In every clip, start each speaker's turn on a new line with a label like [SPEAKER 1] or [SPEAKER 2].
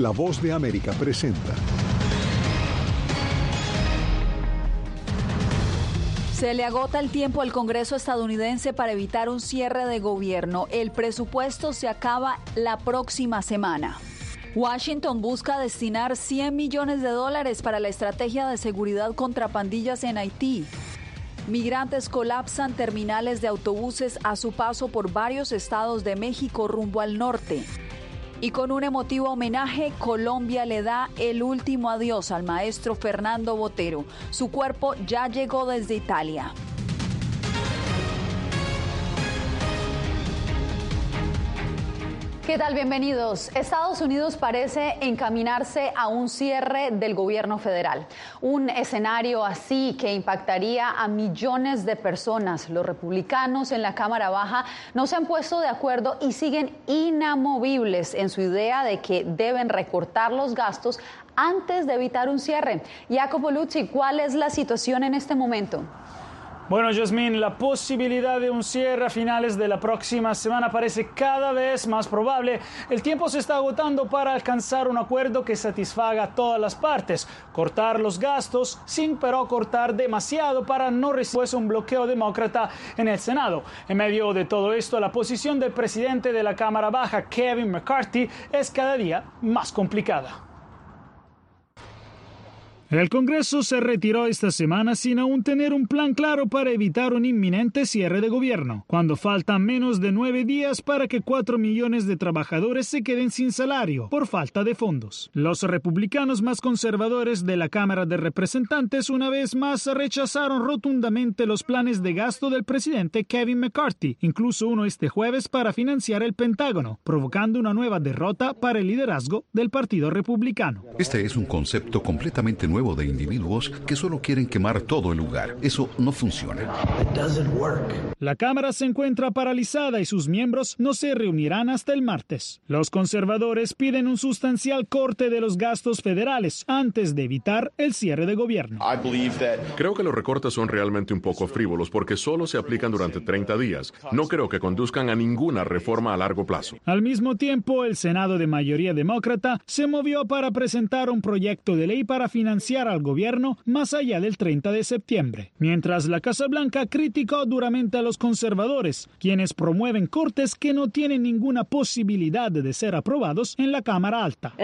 [SPEAKER 1] La voz de América presenta.
[SPEAKER 2] Se le agota el tiempo al Congreso estadounidense para evitar un cierre de gobierno. El presupuesto se acaba la próxima semana. Washington busca destinar 100 millones de dólares para la estrategia de seguridad contra pandillas en Haití. Migrantes colapsan terminales de autobuses a su paso por varios estados de México rumbo al norte. Y con un emotivo homenaje, Colombia le da el último adiós al maestro Fernando Botero. Su cuerpo ya llegó desde Italia. ¿Qué tal? Bienvenidos. Estados Unidos parece encaminarse a un cierre del gobierno federal. Un escenario así que impactaría a millones de personas. Los republicanos en la Cámara Baja no se han puesto de acuerdo y siguen inamovibles en su idea de que deben recortar los gastos antes de evitar un cierre. Jacopo Luzzi, ¿cuál es la situación en este momento?
[SPEAKER 3] Bueno, Jasmine, la posibilidad de un cierre a finales de la próxima semana parece cada vez más probable. El tiempo se está agotando para alcanzar un acuerdo que satisfaga a todas las partes. Cortar los gastos sin pero cortar demasiado para no recibir un bloqueo demócrata en el Senado. En medio de todo esto, la posición del presidente de la Cámara Baja, Kevin McCarthy, es cada día más complicada. El Congreso se retiró esta semana sin aún tener un plan claro para evitar un inminente cierre de gobierno, cuando faltan menos de nueve días para que cuatro millones de trabajadores se queden sin salario por falta de fondos. Los republicanos más conservadores de la Cámara de Representantes una vez más rechazaron rotundamente los planes de gasto del presidente Kevin McCarthy, incluso uno este jueves para financiar el Pentágono, provocando una nueva derrota para el liderazgo del Partido Republicano.
[SPEAKER 4] Este es un concepto completamente nuevo de individuos que solo quieren quemar todo el lugar. Eso no funciona.
[SPEAKER 3] La Cámara se encuentra paralizada y sus miembros no se reunirán hasta el martes. Los conservadores piden un sustancial corte de los gastos federales antes de evitar el cierre de gobierno.
[SPEAKER 5] Creo que los recortes son realmente un poco frívolos porque solo se aplican durante 30 días. No creo que conduzcan a ninguna reforma a largo plazo.
[SPEAKER 3] Al mismo tiempo, el Senado de mayoría demócrata se movió para presentar un proyecto de ley para financiar al gobierno más allá del 30 de septiembre, mientras la Casa Blanca criticó duramente a los conservadores, quienes promueven cortes que no tienen ninguna posibilidad de ser aprobados en la Cámara Alta.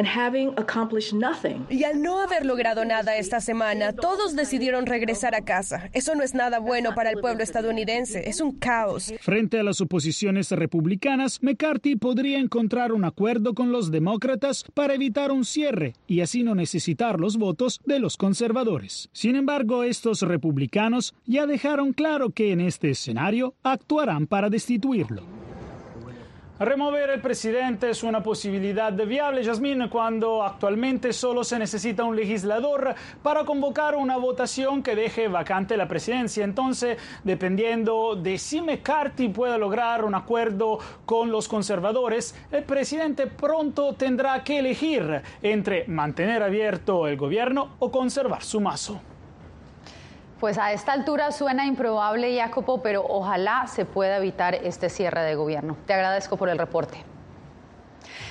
[SPEAKER 6] Y al no haber logrado nada esta semana, todos decidieron regresar a casa. Eso no es nada bueno para el pueblo estadounidense, es un caos.
[SPEAKER 3] Frente a las oposiciones republicanas, McCarthy podría encontrar un acuerdo con los demócratas para evitar un cierre y así no necesitar los votos de los conservadores. Sin embargo, estos republicanos ya dejaron claro que en este escenario actuarán para destituirlo. Remover el presidente es una posibilidad viable, Jasmine, cuando actualmente solo se necesita un legislador para convocar una votación que deje vacante la presidencia. Entonces, dependiendo de si McCarthy pueda lograr un acuerdo con los conservadores, el presidente pronto tendrá que elegir entre mantener abierto el gobierno o conservar su mazo.
[SPEAKER 2] Pues a esta altura suena improbable, Jacopo, pero ojalá se pueda evitar este cierre de gobierno. Te agradezco por el reporte.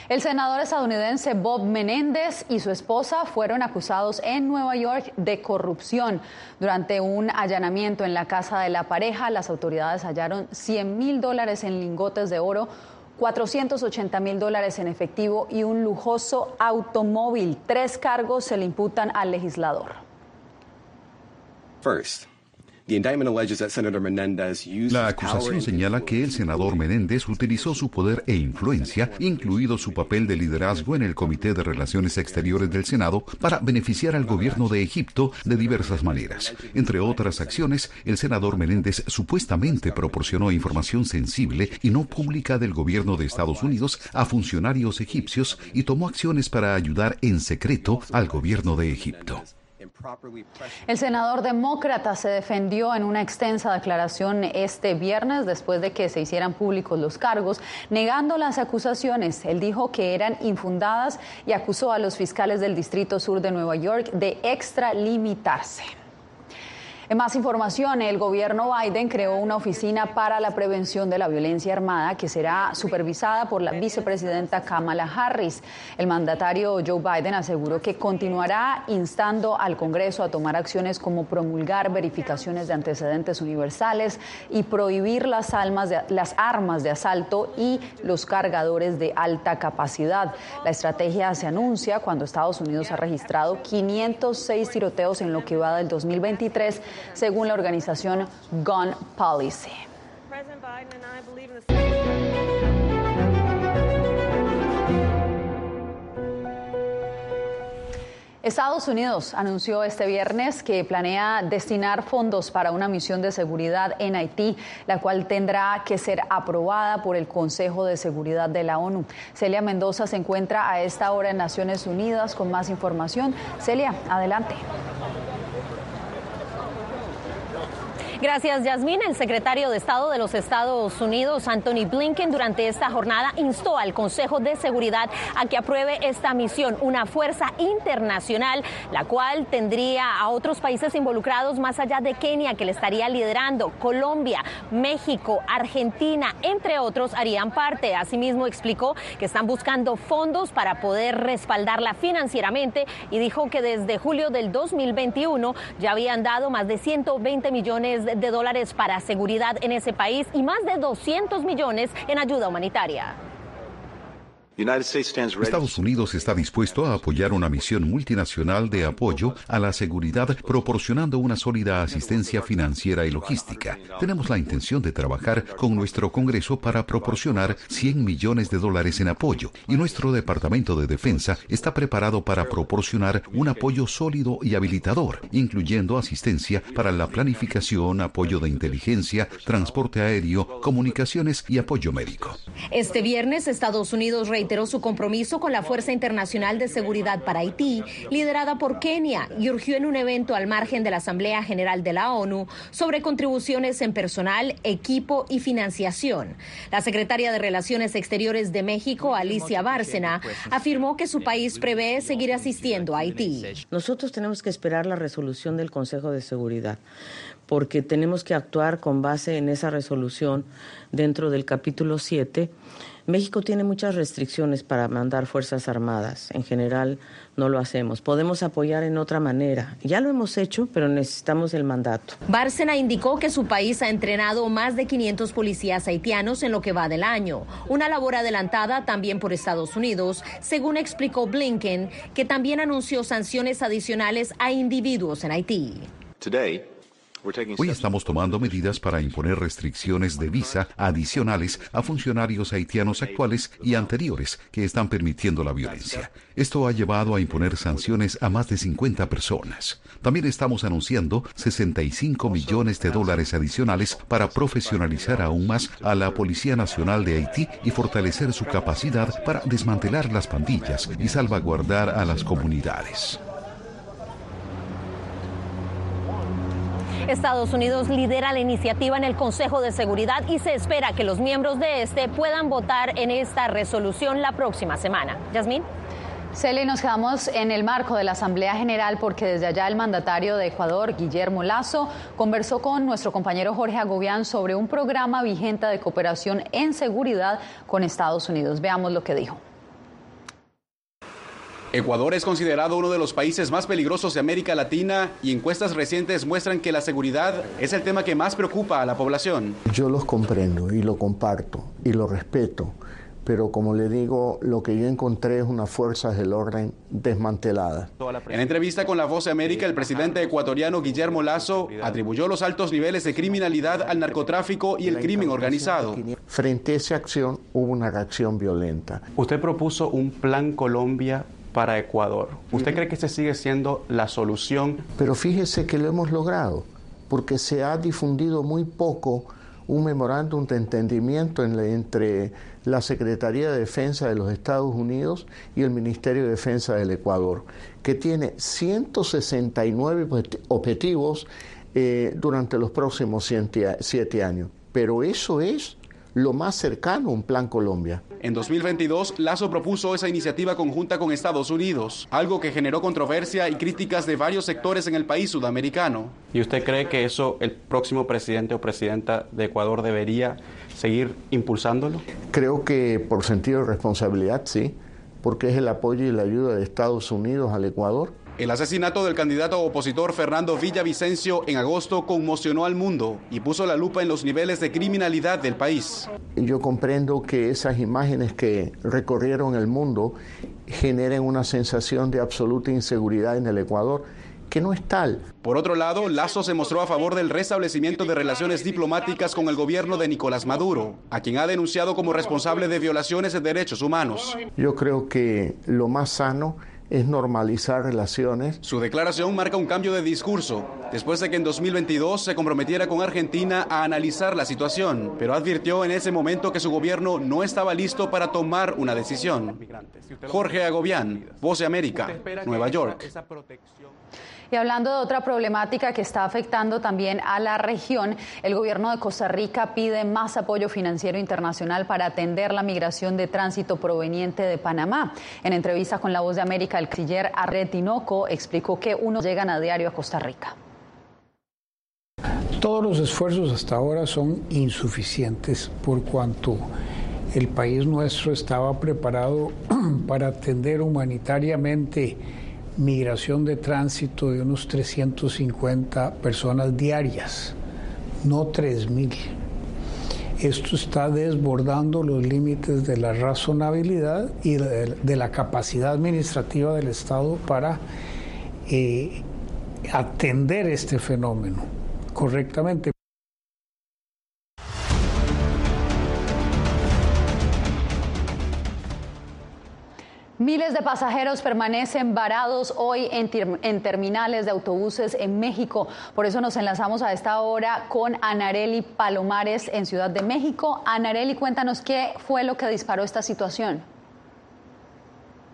[SPEAKER 2] El senador estadounidense Bob Menéndez y su esposa fueron acusados en Nueva York de corrupción. Durante un allanamiento en la casa de la pareja, las autoridades hallaron 100 mil dólares en lingotes de oro 480 mil dólares en efectivo y un lujoso automóvil. Tres cargos se le imputan al legislador.
[SPEAKER 4] La acusación señala que el senador Menéndez utilizó su poder e influencia, incluido su papel de liderazgo en el Comité de Relaciones Exteriores del Senado, para beneficiar al gobierno de Egipto de diversas maneras. Entre otras acciones, el senador Menéndez supuestamente proporcionó información sensible y no pública del gobierno de Estados Unidos a funcionarios egipcios y tomó acciones para ayudar en secreto al gobierno de Egipto.
[SPEAKER 2] El senador demócrata se defendió en una extensa declaración este viernes después de que se hicieran públicos los cargos, negando las acusaciones. Él dijo que eran infundadas y acusó a los fiscales del Distrito Sur de Nueva York de extralimitarse. En más información, el gobierno Biden creó una oficina para la prevención de la violencia armada que será supervisada por la vicepresidenta Kamala Harris. El mandatario Joe Biden aseguró que continuará instando al Congreso a tomar acciones como promulgar verificaciones de antecedentes universales y prohibir las, las armas de asalto y los cargadores de alta capacidad. La estrategia se anuncia cuando Estados Unidos ha registrado 506 tiroteos en lo que va del 2023 según la organización Gun Policy. Estados Unidos anunció este viernes que planea destinar fondos para una misión de seguridad en Haití, la cual tendrá que ser aprobada por el Consejo de Seguridad de la ONU. Celia Mendoza se encuentra a esta hora en Naciones Unidas con más información. Celia, adelante.
[SPEAKER 7] Gracias, Yasmín. El secretario de Estado de los Estados Unidos, Anthony Blinken, durante esta jornada instó al Consejo de Seguridad a que apruebe esta misión, una fuerza internacional, la cual tendría a otros países involucrados más allá de Kenia, que le estaría liderando. Colombia, México, Argentina, entre otros, harían parte. Asimismo, explicó que están buscando fondos para poder respaldarla financieramente y dijo que desde julio del 2021 ya habían dado más de 120 millones de de dólares para seguridad en ese país y más de 200 millones en ayuda humanitaria.
[SPEAKER 4] Estados Unidos está dispuesto a apoyar una misión multinacional de apoyo a la seguridad proporcionando una sólida asistencia financiera y logística. Tenemos la intención de trabajar con nuestro Congreso para proporcionar 100 millones de dólares en apoyo y nuestro Departamento de Defensa está preparado para proporcionar un apoyo sólido y habilitador, incluyendo asistencia para la planificación, apoyo de inteligencia, transporte aéreo, comunicaciones y apoyo médico.
[SPEAKER 7] Este viernes Estados Unidos reiteró su compromiso con la Fuerza Internacional de Seguridad para Haití, liderada por Kenia, y urgió en un evento al margen de la Asamblea General de la ONU sobre contribuciones en personal, equipo y financiación. La secretaria de Relaciones Exteriores de México, Alicia Bárcena, afirmó que su país prevé seguir asistiendo a Haití.
[SPEAKER 8] Nosotros tenemos que esperar la resolución del Consejo de Seguridad porque tenemos que actuar con base en esa resolución dentro del capítulo 7 México tiene muchas restricciones para mandar Fuerzas Armadas. En general no lo hacemos. Podemos apoyar en otra manera. Ya lo hemos hecho, pero necesitamos el mandato.
[SPEAKER 7] Bárcena indicó que su país ha entrenado más de 500 policías haitianos en lo que va del año. Una labor adelantada también por Estados Unidos, según explicó Blinken, que también anunció sanciones adicionales a individuos en Haití.
[SPEAKER 4] Hoy estamos tomando medidas para imponer restricciones de visa adicionales a funcionarios haitianos actuales y anteriores que están permitiendo la violencia. Esto ha llevado a imponer sanciones a más de 50 personas. También estamos anunciando 65 millones de dólares adicionales para profesionalizar aún más a la Policía Nacional de Haití y fortalecer su capacidad para desmantelar las pandillas y salvaguardar a las comunidades.
[SPEAKER 7] Estados Unidos lidera la iniciativa en el Consejo de Seguridad y se espera que los miembros de este puedan votar en esta resolución la próxima semana. Yasmín.
[SPEAKER 2] Celi, nos quedamos en el marco de la Asamblea General porque desde allá el mandatario de Ecuador, Guillermo Lazo, conversó con nuestro compañero Jorge Agobián sobre un programa vigente de cooperación en seguridad con Estados Unidos. Veamos lo que dijo.
[SPEAKER 9] Ecuador es considerado uno de los países más peligrosos de América Latina y encuestas recientes muestran que la seguridad es el tema que más preocupa a la población.
[SPEAKER 10] Yo los comprendo y lo comparto y lo respeto, pero como le digo, lo que yo encontré es una fuerza del orden desmantelada.
[SPEAKER 9] En entrevista con La Voz de América, el presidente ecuatoriano Guillermo Lazo atribuyó los altos niveles de criminalidad al narcotráfico y el crimen organizado.
[SPEAKER 10] Frente a esa acción hubo una reacción violenta.
[SPEAKER 9] Usted propuso un plan Colombia para Ecuador. ¿Usted cree que este sigue siendo la solución?
[SPEAKER 10] Pero fíjese que lo hemos logrado, porque se ha difundido muy poco un memorándum de entendimiento entre la Secretaría de Defensa de los Estados Unidos y el Ministerio de Defensa del Ecuador, que tiene 169 objetivos eh, durante los próximos siete años. Pero eso es lo más cercano a un plan Colombia.
[SPEAKER 9] En 2022, Lazo propuso esa iniciativa conjunta con Estados Unidos, algo que generó controversia y críticas de varios sectores en el país sudamericano.
[SPEAKER 11] ¿Y usted cree que eso el próximo presidente o presidenta de Ecuador debería seguir impulsándolo?
[SPEAKER 10] Creo que por sentido de responsabilidad sí, porque es el apoyo y la ayuda de Estados Unidos al Ecuador
[SPEAKER 9] el asesinato del candidato opositor Fernando Villavicencio en agosto conmocionó al mundo y puso la lupa en los niveles de criminalidad del país.
[SPEAKER 10] Yo comprendo que esas imágenes que recorrieron el mundo generen una sensación de absoluta inseguridad en el Ecuador que no es tal.
[SPEAKER 9] Por otro lado, Lazo se mostró a favor del restablecimiento de relaciones diplomáticas con el gobierno de Nicolás Maduro, a quien ha denunciado como responsable de violaciones de derechos humanos.
[SPEAKER 10] Yo creo que lo más sano es normalizar relaciones.
[SPEAKER 9] Su declaración marca un cambio de discurso, después de que en 2022 se comprometiera con Argentina a analizar la situación, pero advirtió en ese momento que su gobierno no estaba listo para tomar una decisión. Jorge Agobián, Voz de América, Nueva York.
[SPEAKER 2] Y hablando de otra problemática que está afectando también a la región, el gobierno de Costa Rica pide más apoyo financiero internacional para atender la migración de tránsito proveniente de Panamá. En entrevista con La Voz de América, el canciller Arretinoco explicó que unos llegan a diario a Costa Rica.
[SPEAKER 12] Todos los esfuerzos hasta ahora son insuficientes por cuanto el país nuestro estaba preparado para atender humanitariamente migración de tránsito de unos 350 personas diarias, no 3.000. Esto está desbordando los límites de la razonabilidad y de, la capacidad administrativa del Estado para eh, atender este fenómeno correctamente.
[SPEAKER 2] Miles de pasajeros permanecen varados hoy en, terminales de autobuses en México. Por eso nos enlazamos a esta hora con Anareli Palomares en Ciudad de México. Anareli, cuéntanos qué fue lo que disparó esta situación.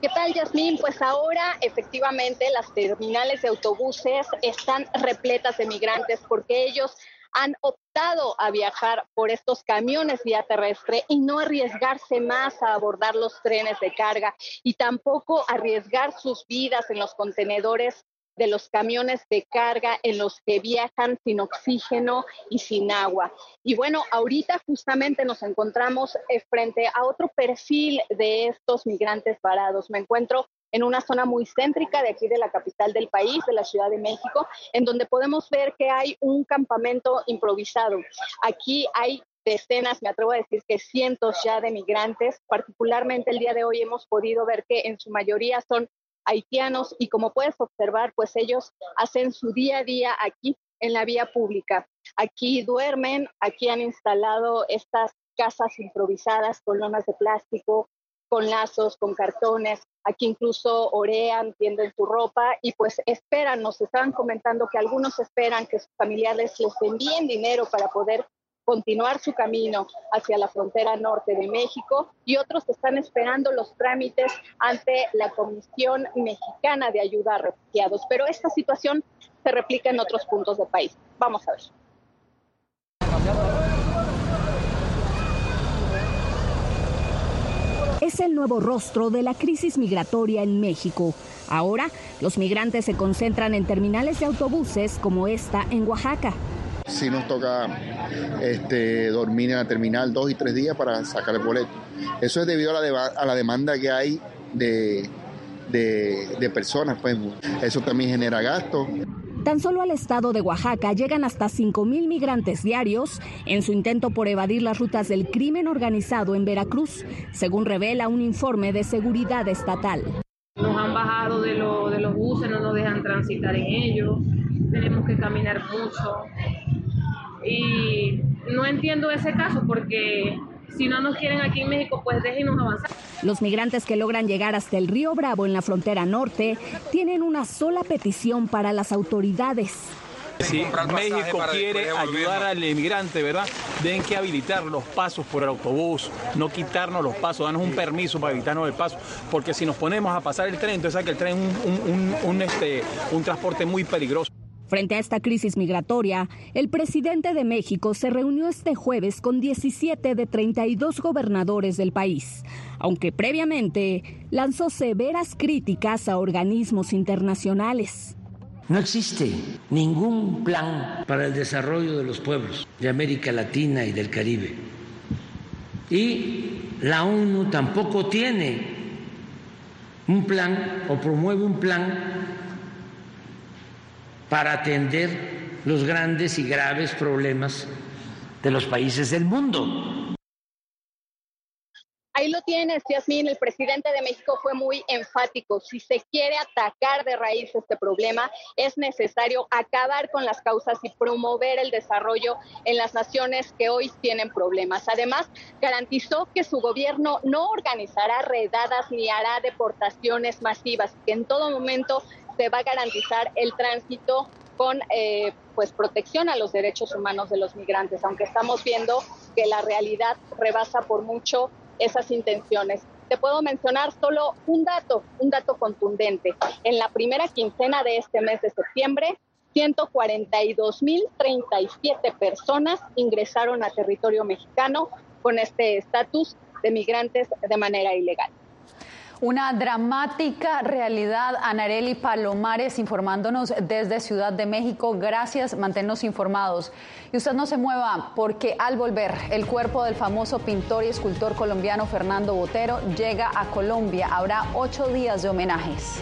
[SPEAKER 13] ¿Qué tal, Yasmín? Pues ahora efectivamente las terminales de autobuses están repletas de migrantes porque ellos han optado a viajar por estos camiones vía terrestre y no arriesgarse más a abordar los trenes de carga y tampoco arriesgar sus vidas en los contenedores de los camiones de carga en los que viajan sin oxígeno y sin agua. Y bueno, ahorita justamente nos encontramos eh, frente a otro perfil de estos migrantes varados. Me encuentro en una zona muy céntrica de aquí de la capital del país, de la Ciudad de México, en donde podemos ver que hay un campamento improvisado. Aquí hay decenas, me atrevo a decir que cientos ya de migrantes, particularmente el día de hoy hemos podido ver que en su mayoría son haitianos y como puedes observar, pues ellos hacen su día a día aquí en la vía pública. Aquí duermen, aquí han instalado estas casas improvisadas con lonas de plástico, con lazos, con cartones, aquí incluso orean, tienden su ropa y pues esperan, nos estaban comentando que algunos esperan que sus familiares les envíen dinero para poder continuar su camino hacia la frontera norte de México y otros están esperando los trámites ante la Comisión Mexicana de Ayuda a Refugiados. Pero esta situación se replica en otros puntos del país. Vamos a ver.
[SPEAKER 14] Es el nuevo rostro de la crisis migratoria en México. Ahora, los migrantes se concentran en terminales de autobuses como esta en Oaxaca.
[SPEAKER 15] Si nos toca este, dormir en la terminal dos y tres días para sacar el boleto. Eso es debido a la, demanda que hay de, de, personas. Pues. Eso también genera gastos.
[SPEAKER 14] Tan solo al estado de Oaxaca llegan hasta 5.000 migrantes diarios en su intento por evadir las rutas del crimen organizado en Veracruz, según revela un informe de seguridad estatal.
[SPEAKER 16] Nos han bajado de, de los buses, no nos dejan transitar en ellos, tenemos que caminar mucho. Y no entiendo ese caso porque si no nos quieren aquí en México, pues déjenos avanzar.
[SPEAKER 14] Los migrantes que logran llegar hasta el río Bravo en la frontera norte tienen una sola petición para las autoridades.
[SPEAKER 17] Si México quiere ayudar al inmigrante, ¿verdad? Deben que habilitar los pasos por el autobús, no quitarnos los pasos, darnos un permiso para evitarnos el paso, porque si nos ponemos a pasar el tren, entonces que el tren es un, un, este, un transporte muy peligroso.
[SPEAKER 14] Frente a esta crisis migratoria, el presidente de México se reunió este jueves con 17 de 32 gobernadores del país, aunque previamente lanzó severas críticas a organismos internacionales.
[SPEAKER 18] No existe ningún plan para el desarrollo de los pueblos de América Latina y del Caribe. Y la ONU tampoco tiene un plan o promueve un plan para atender los grandes y graves problemas de los países del mundo.
[SPEAKER 13] Ahí lo tienes, Yasmín. El presidente de México fue muy enfático. Si se quiere atacar de raíz este problema, es necesario acabar con las causas y promover el desarrollo en las naciones que hoy tienen problemas. Además, garantizó que su gobierno no organizará redadas ni hará deportaciones masivas, que en todo momento se va a garantizar el tránsito con eh, pues protección a los derechos humanos de los migrantes, aunque estamos viendo que la realidad rebasa por mucho esas intenciones. Te puedo mencionar solo un dato, un dato contundente. En la primera quincena de este mes de septiembre, 142.037 personas ingresaron a territorio mexicano con este estatus de migrantes de manera ilegal.
[SPEAKER 2] Una dramática realidad. Anareli Palomares informándonos desde Ciudad de México. Gracias, manténnos informados. Y usted no se mueva porque al volver el cuerpo del famoso pintor y escultor colombiano Fernando Botero llega a Colombia. Habrá ocho días de homenajes.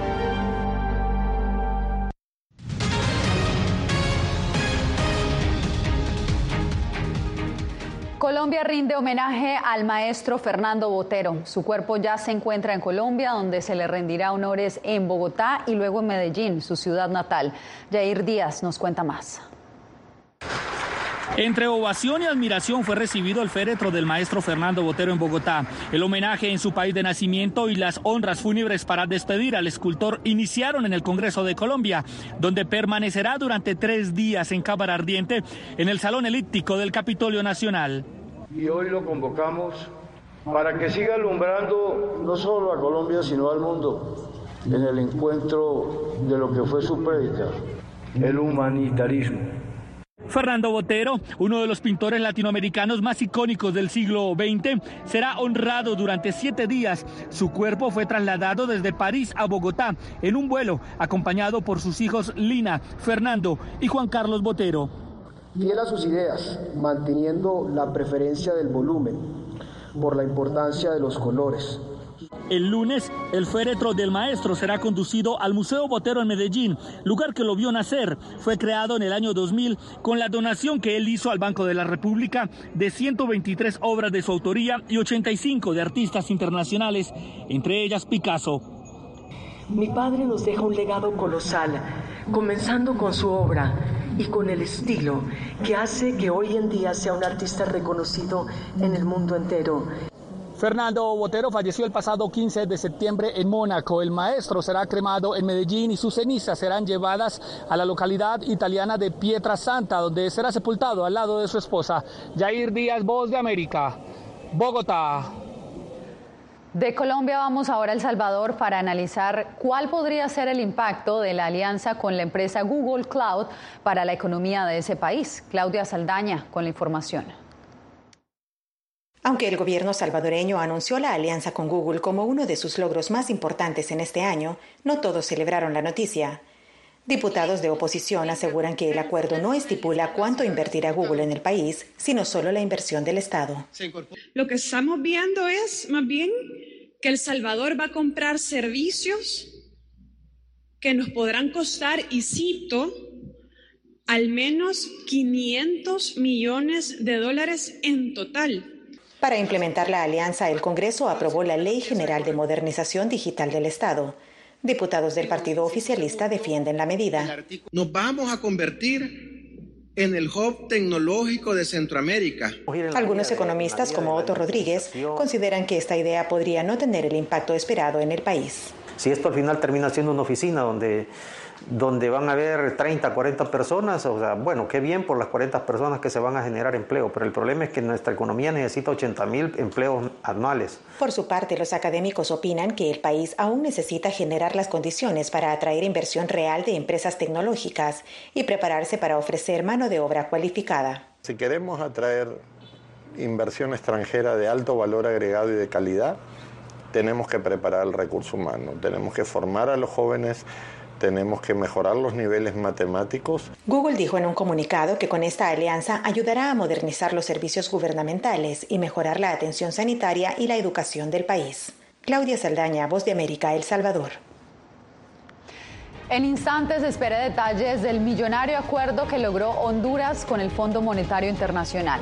[SPEAKER 2] Colombia rinde homenaje al maestro Fernando Botero. Su cuerpo ya se encuentra en Colombia, donde se le rendirá honores en Bogotá y luego en Medellín, su ciudad natal. Jair Díaz nos cuenta más.
[SPEAKER 19] Entre ovación y admiración fue recibido el féretro del maestro Fernando Botero en Bogotá. El homenaje en su país de nacimiento y las honras fúnebres para despedir al escultor iniciaron en el Congreso de Colombia, donde permanecerá durante tres días en Cámara Ardiente en el Salón Elíptico del Capitolio Nacional.
[SPEAKER 20] Y hoy lo convocamos para que siga alumbrando no solo a Colombia, sino al mundo en el encuentro de lo que fue su prédica, el humanitarismo.
[SPEAKER 19] Fernando Botero, uno de los pintores latinoamericanos más icónicos del siglo XX, será honrado durante siete días. Su cuerpo fue trasladado desde París a Bogotá en un vuelo, acompañado por sus hijos Lina, Fernando y Juan Carlos Botero.
[SPEAKER 21] Fiel a sus ideas, manteniendo la preferencia del volumen por la importancia de los colores.
[SPEAKER 19] El lunes, el féretro del maestro será conducido al Museo Botero en Medellín, lugar que lo vio nacer. Fue creado en el año 2000 con la donación que él hizo al Banco de la República de 123 obras de su autoría y 85 de artistas internacionales, entre ellas Picasso.
[SPEAKER 22] Mi padre nos deja un legado colosal, comenzando con su obra y con el estilo que hace que hoy en día sea un artista reconocido en el mundo entero.
[SPEAKER 19] Fernando Botero falleció el pasado 15 de septiembre en Mónaco. El maestro será cremado en Medellín y sus cenizas serán llevadas a la localidad italiana de Pietrasanta, donde será sepultado al lado de su esposa. Jair Díaz, Voz de América, Bogotá.
[SPEAKER 2] De Colombia vamos ahora a El Salvador para analizar cuál podría ser el impacto de la alianza con la empresa Google Cloud para la economía de ese país. Claudia Saldaña con la información.
[SPEAKER 23] Aunque el gobierno salvadoreño anunció la alianza con Google como uno de sus logros más importantes en este año, no todos celebraron la noticia. Diputados de oposición aseguran que el acuerdo no estipula cuánto invertirá Google en el país, sino solo la inversión del Estado.
[SPEAKER 24] Lo que estamos viendo es más bien que El Salvador va a comprar servicios que nos podrán costar, y cito, al menos 500 millones de dólares en total.
[SPEAKER 23] Para implementar la alianza, el Congreso aprobó la Ley General de Modernización Digital del Estado. Diputados del partido oficialista defienden la medida.
[SPEAKER 25] Nos vamos a convertir en el hub tecnológico de Centroamérica.
[SPEAKER 23] Algunos economistas, como Otto Rodríguez, consideran que esta idea podría no tener el impacto esperado en el país.
[SPEAKER 26] Si esto al final termina siendo una oficina donde donde van a haber 30, 40 personas, o sea, bueno, qué bien por las 40 personas que se van a generar empleo, pero el problema es que nuestra economía necesita 80 mil empleos anuales.
[SPEAKER 23] Por su parte, los académicos opinan que el país aún necesita generar las condiciones para atraer inversión real de empresas tecnológicas y prepararse para ofrecer mano de obra cualificada.
[SPEAKER 27] Si queremos atraer inversión extranjera de alto valor agregado y de calidad, tenemos que preparar el recurso humano, tenemos que formar a los jóvenes tenemos que mejorar los niveles matemáticos.
[SPEAKER 23] Google dijo en un comunicado que con esta alianza ayudará a modernizar los servicios gubernamentales y mejorar la atención sanitaria y la educación del país. Claudia Saldaña, Voz de América, El Salvador.
[SPEAKER 2] En instantes espera detalles del millonario acuerdo que logró Honduras con el Fondo Monetario Internacional.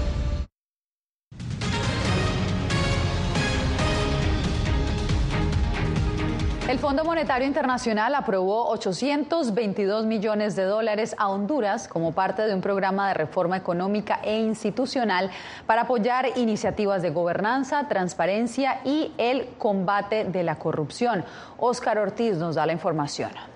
[SPEAKER 2] El Fondo Monetario Internacional aprobó 822 millones de dólares a Honduras como parte de un programa de reforma económica e institucional para apoyar iniciativas de gobernanza, transparencia y el combate de la corrupción. Óscar Ortiz nos da la información.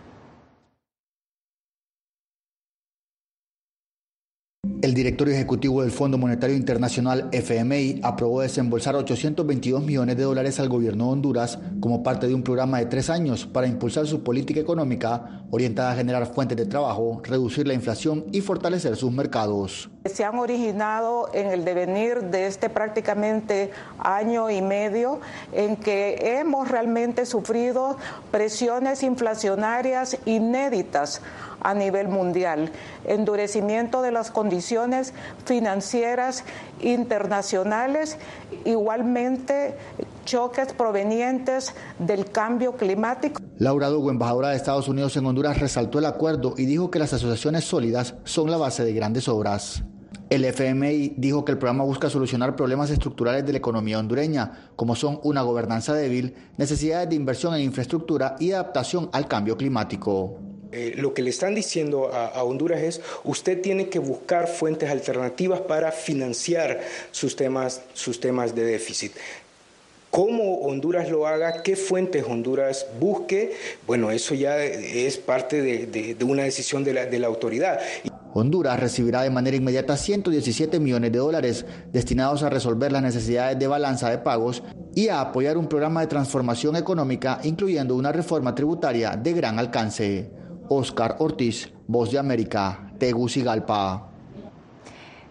[SPEAKER 28] El directorio ejecutivo del Fondo Monetario Internacional FMI aprobó desembolsar 822 millones de dólares al gobierno de Honduras como parte de un programa de tres años para impulsar su política económica orientada a generar fuentes de trabajo, reducir la inflación y fortalecer sus mercados.
[SPEAKER 29] Se han originado en el devenir de este prácticamente año y medio en que hemos realmente sufrido presiones inflacionarias inéditas a nivel mundial, endurecimiento de las condiciones financieras internacionales, igualmente choques provenientes del cambio climático.
[SPEAKER 28] Laura Dugo, embajadora de Estados Unidos en Honduras, resaltó el acuerdo y dijo que las asociaciones sólidas son la base de grandes obras. El FMI dijo que el programa busca solucionar problemas estructurales de la economía hondureña, como son una gobernanza débil, necesidades de inversión en infraestructura y adaptación al cambio climático.
[SPEAKER 30] Eh, lo que le están diciendo a, Honduras es, usted tiene que buscar fuentes alternativas para financiar sus temas, sus temas de déficit. ¿Cómo Honduras lo haga? ¿Qué fuentes Honduras busque? Bueno, eso ya es parte de, una decisión de la, de la autoridad.
[SPEAKER 28] Honduras recibirá de manera inmediata 117 millones de dólares destinados a resolver las necesidades de balanza de pagos y a apoyar un programa de transformación económica, incluyendo una reforma tributaria de gran alcance. Oscar Ortiz, Voz de América, Tegucigalpa.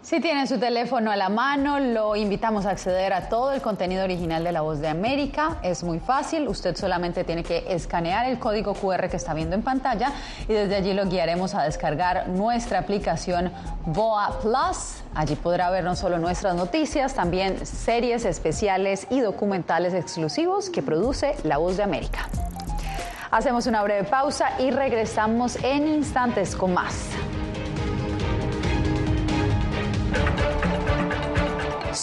[SPEAKER 2] Si tiene su teléfono a la mano, lo invitamos a acceder a todo el contenido original de La Voz de América. Es muy fácil, usted solamente tiene que escanear el código QR que está viendo en pantalla y desde allí lo guiaremos a descargar nuestra aplicación BOA Plus. Allí podrá ver no solo nuestras noticias, también series especiales y documentales exclusivos que produce La Voz de América. Hacemos una breve pausa y regresamos en instantes con más.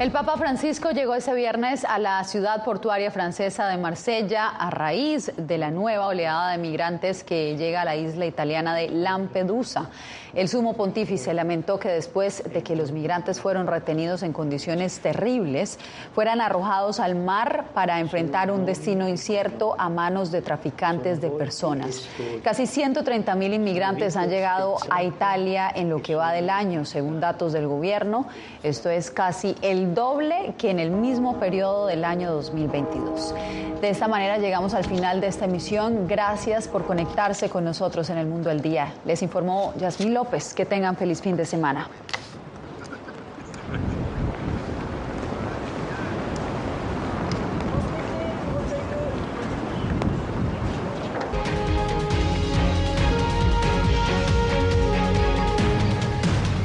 [SPEAKER 2] El Papa Francisco llegó ese viernes a la ciudad portuaria francesa de Marsella a raíz de la nueva oleada de migrantes que llega a la isla italiana de Lampedusa. El sumo pontífice lamentó que después de que los migrantes fueron retenidos en condiciones terribles, fueran arrojados al mar para enfrentar un destino incierto a manos de traficantes de personas. Casi 130 mil inmigrantes han llegado a Italia en lo que va del año, según datos del gobierno. Esto es casi el doble que en el mismo periodo del año 2022. De esta manera llegamos al final de esta emisión. Gracias por conectarse con nosotros en el Mundo del Día. Les informó Yasmín López. Que tengan feliz fin de semana.